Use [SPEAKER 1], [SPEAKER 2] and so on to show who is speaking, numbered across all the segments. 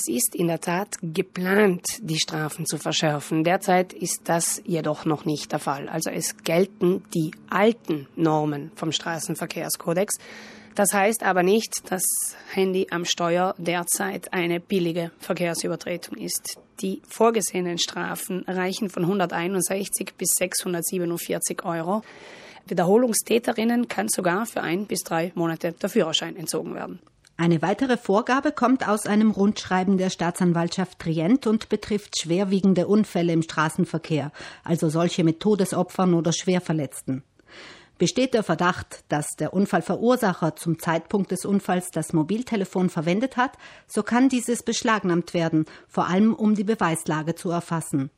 [SPEAKER 1] Es ist in der Tat geplant, die Strafen zu verschärfen. Derzeit ist das jedoch noch nicht der Fall. Also es gelten die alten Normen vom Straßenverkehrskodex. Das heißt aber nicht, dass Handy am Steuer derzeit eine billige Verkehrsübertretung ist. Die vorgesehenen Strafen reichen von 161 bis 647 Euro. Wiederholungstäterinnen kann sogar für ein bis drei Monate der Führerschein entzogen werden.
[SPEAKER 2] Eine weitere Vorgabe kommt aus einem Rundschreiben der Staatsanwaltschaft Trient und betrifft schwerwiegende Unfälle im Straßenverkehr, also solche mit Todesopfern oder Schwerverletzten. Besteht der Verdacht, dass der Unfallverursacher zum Zeitpunkt des Unfalls das Mobiltelefon verwendet hat, so kann dieses beschlagnahmt werden, vor allem um die Beweislage zu erfassen.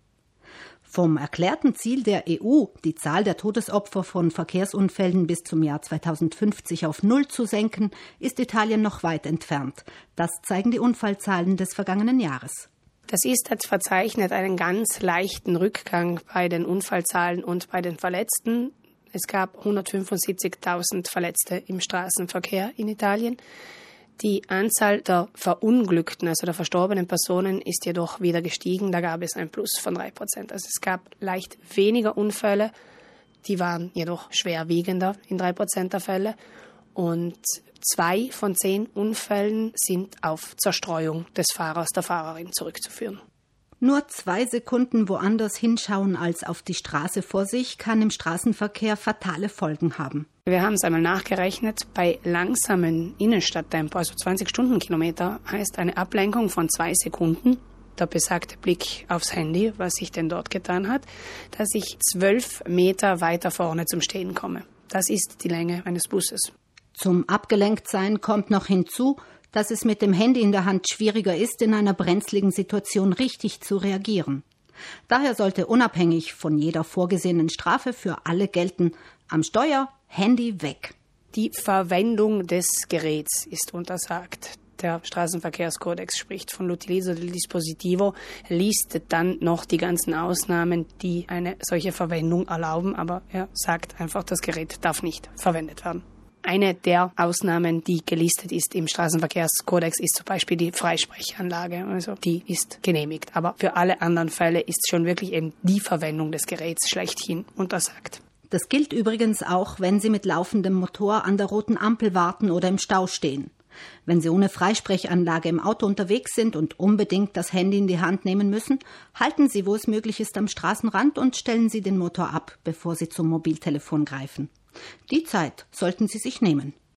[SPEAKER 2] Vom erklärten Ziel der EU, die Zahl der Todesopfer von Verkehrsunfällen bis zum Jahr 2050 auf Null zu senken, ist Italien noch weit entfernt. Das zeigen die Unfallzahlen des vergangenen Jahres.
[SPEAKER 1] Das ist jetzt verzeichnet einen ganz leichten Rückgang bei den Unfallzahlen und bei den Verletzten. Es gab 175.000 Verletzte im Straßenverkehr in Italien. Die Anzahl der verunglückten, also der verstorbenen Personen, ist jedoch wieder gestiegen. Da gab es ein Plus von drei Prozent. Also es gab leicht weniger Unfälle, die waren jedoch schwerwiegender in drei Prozent der Fälle. Und zwei von zehn Unfällen sind auf Zerstreuung des Fahrers, der Fahrerin zurückzuführen.
[SPEAKER 2] Nur zwei Sekunden woanders hinschauen als auf die Straße vor sich kann im Straßenverkehr fatale Folgen haben.
[SPEAKER 1] Wir haben es einmal nachgerechnet. Bei langsamen Innenstadttempo, also 20 Stundenkilometer, heißt eine Ablenkung von zwei Sekunden der besagte Blick aufs Handy, was sich denn dort getan hat, dass ich zwölf Meter weiter vorne zum Stehen komme. Das ist die Länge eines Busses.
[SPEAKER 2] Zum Abgelenktsein kommt noch hinzu, dass es mit dem Handy in der Hand schwieriger ist, in einer brenzligen Situation richtig zu reagieren. Daher sollte unabhängig von jeder vorgesehenen Strafe für alle gelten, am Steuer Handy weg.
[SPEAKER 1] Die Verwendung des Geräts ist untersagt. Der Straßenverkehrskodex spricht von l'utilizzo del dispositivo, listet dann noch die ganzen Ausnahmen, die eine solche Verwendung erlauben, aber er sagt einfach, das Gerät darf nicht verwendet werden. Eine der Ausnahmen, die gelistet ist im Straßenverkehrskodex, ist zum Beispiel die Freisprechanlage. Also die ist genehmigt. Aber für alle anderen Fälle ist schon wirklich eben die Verwendung des Geräts schlechthin untersagt.
[SPEAKER 2] Das gilt übrigens auch, wenn Sie mit laufendem Motor an der roten Ampel warten oder im Stau stehen. Wenn Sie ohne Freisprechanlage im Auto unterwegs sind und unbedingt das Handy in die Hand nehmen müssen, halten Sie, wo es möglich ist, am Straßenrand und stellen Sie den Motor ab, bevor Sie zum Mobiltelefon greifen. Die Zeit sollten Sie sich nehmen.